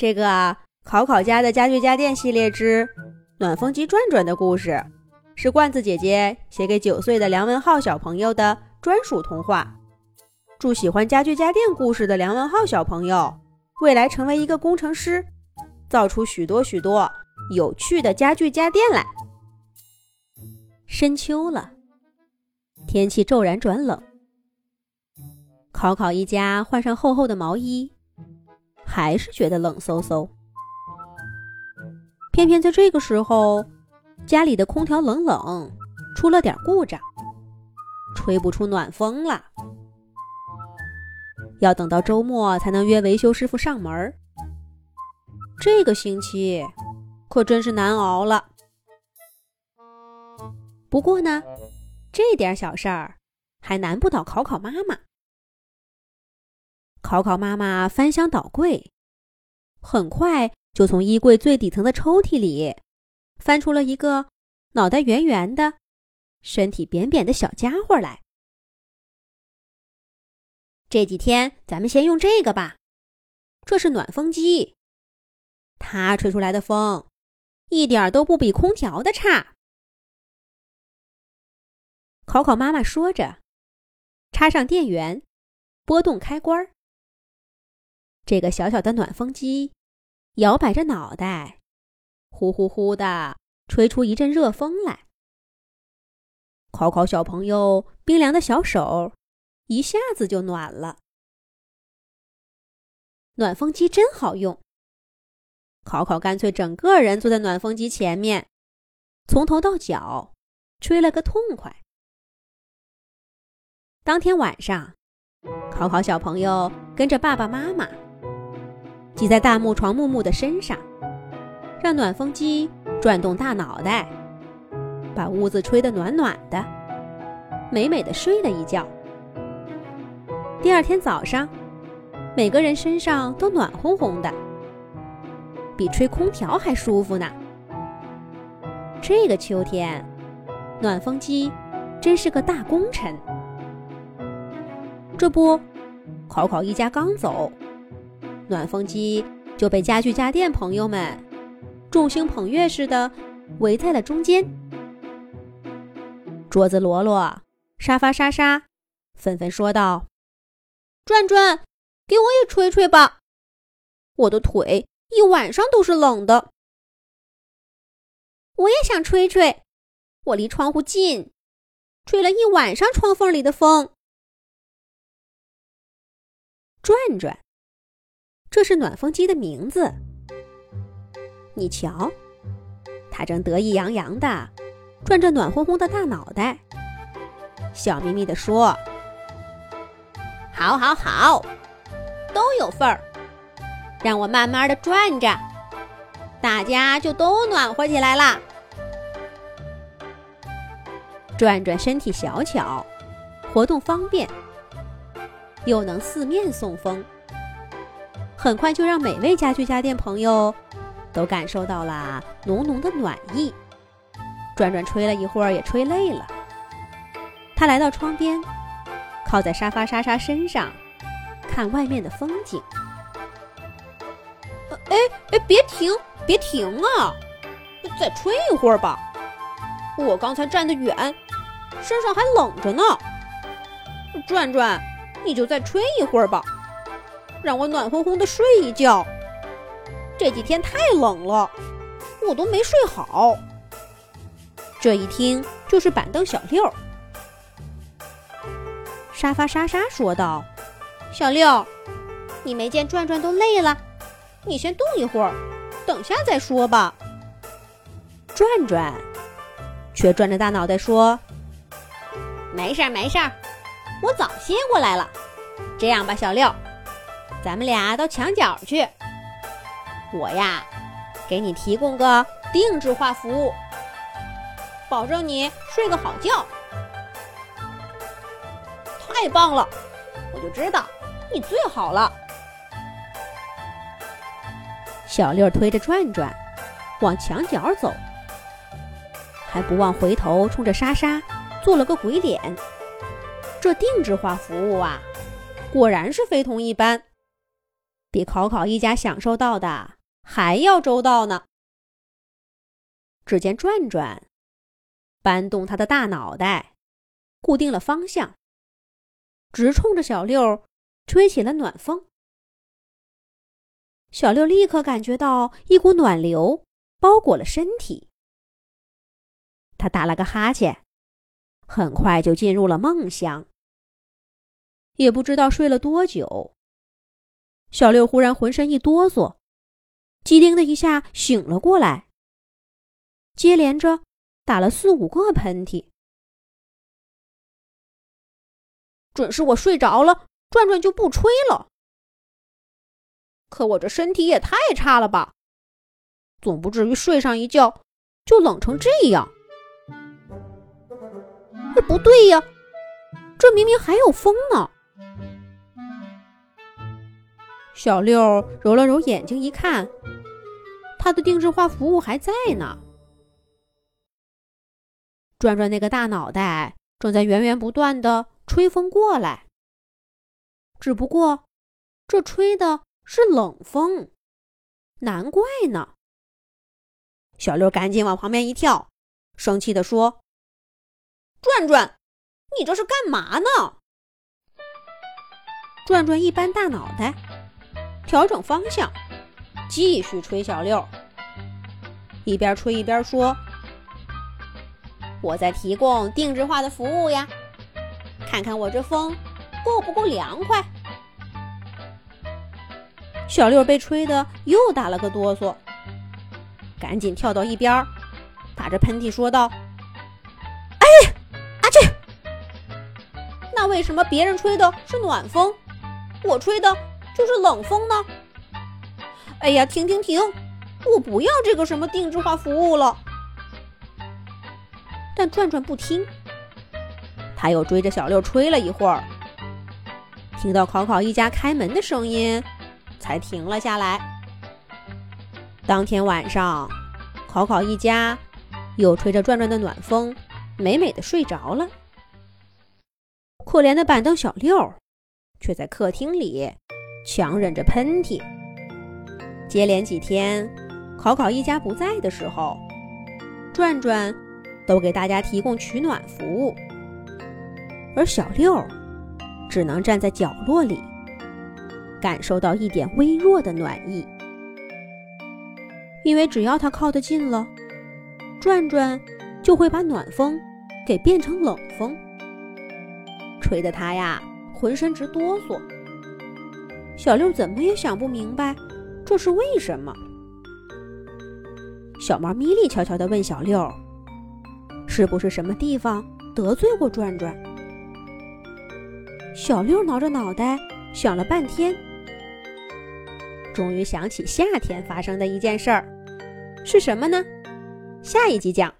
这个考考家的家具家电系列之《暖风机转转》的故事，是罐子姐姐写给九岁的梁文浩小朋友的专属童话。祝喜欢家具家电故事的梁文浩小朋友，未来成为一个工程师，造出许多许多有趣的家具家电来。深秋了，天气骤然转冷，考考一家换上厚厚的毛衣。还是觉得冷飕飕。偏偏在这个时候，家里的空调冷冷出了点故障，吹不出暖风了。要等到周末才能约维修师傅上门。这个星期可真是难熬了。不过呢，这点小事儿还难不倒考考妈妈。考考妈妈翻箱倒柜，很快就从衣柜最底层的抽屉里翻出了一个脑袋圆圆的、身体扁扁的小家伙来。这几天咱们先用这个吧，这是暖风机，它吹出来的风一点都不比空调的差。考考妈妈说着，插上电源，拨动开关。这个小小的暖风机摇摆着脑袋，呼呼呼的吹出一阵热风来。考考小朋友冰凉的小手一下子就暖了。暖风机真好用。考考干脆整个人坐在暖风机前面，从头到脚吹了个痛快。当天晚上，考考小朋友跟着爸爸妈妈。挤在大木床木木的身上，让暖风机转动大脑袋，把屋子吹得暖暖的，美美的睡了一觉。第二天早上，每个人身上都暖烘烘的，比吹空调还舒服呢。这个秋天，暖风机真是个大功臣。这不，考考一家刚走。暖风机就被家具家电朋友们众星捧月似的围在了中间。桌子罗罗、沙发沙沙纷纷说道：“转转，给我也吹吹吧，我的腿一晚上都是冷的。”我也想吹吹，我离窗户近，吹了一晚上窗缝里的风。转转。这是暖风机的名字。你瞧，它正得意洋洋的转着暖烘烘的大脑袋，笑眯眯地说：“好，好，好，都有份儿，让我慢慢的转着，大家就都暖和起来啦。”转转身体小巧，活动方便，又能四面送风。很快就让每位家具家电朋友都感受到了浓浓的暖意。转转吹了一会儿，也吹累了。他来到窗边，靠在沙发莎莎身上，看外面的风景。哎哎，别停，别停啊！再吹一会儿吧。我刚才站得远，身上还冷着呢。转转，你就再吹一会儿吧。让我暖烘烘的睡一觉。这几天太冷了，我都没睡好。这一听就是板凳小六。沙发莎莎说道：“小六，你没见转转都累了，你先动一会儿，等下再说吧。”转转却转着大脑袋说：“没事儿没事儿，我早歇过来了。这样吧，小六。”咱们俩到墙角去，我呀，给你提供个定制化服务，保证你睡个好觉。太棒了，我就知道你最好了。小六推着转转往墙角走，还不忘回头冲着莎莎做了个鬼脸。这定制化服务啊，果然是非同一般。比考考一家享受到的还要周到呢。只见转转搬动他的大脑袋，固定了方向，直冲着小六吹起了暖风。小六立刻感觉到一股暖流包裹了身体，他打了个哈欠，很快就进入了梦乡。也不知道睡了多久，小六忽然浑身一哆嗦，机灵的一下醒了过来，接连着打了四五个喷嚏。准是我睡着了，转转就不吹了。可我这身体也太差了吧，总不至于睡上一觉就冷成这样。哎，不对呀，这明明还有风呢。小六揉了揉眼睛，一看，他的定制化服务还在呢。转转那个大脑袋正在源源不断的吹风过来，只不过这吹的是冷风，难怪呢。小六赶紧往旁边一跳，生气的说：“转转，你这是干嘛呢？”转转一般大脑袋。调整方向，继续吹小六。一边吹一边说：“我在提供定制化的服务呀，看看我这风够不够凉快。”小六被吹得又打了个哆嗦，赶紧跳到一边，打着喷嚏说道：“哎，阿去！那为什么别人吹的是暖风，我吹的？”就是冷风呢。哎呀，停停停！我不要这个什么定制化服务了。但转转不听，他又追着小六吹了一会儿，听到考考一家开门的声音，才停了下来。当天晚上，考考一家又吹着转转的暖风，美美的睡着了。可怜的板凳小六，却在客厅里。强忍着喷嚏。接连几天，考考一家不在的时候，转转都给大家提供取暖服务，而小六只能站在角落里，感受到一点微弱的暖意。因为只要他靠得近了，转转就会把暖风给变成冷风，吹得他呀浑身直哆嗦。小六怎么也想不明白，这是为什么？小猫咪咪悄悄地问小六：“是不是什么地方得罪过转转？”小六挠着脑袋想了半天，终于想起夏天发生的一件事儿，是什么呢？下一集讲。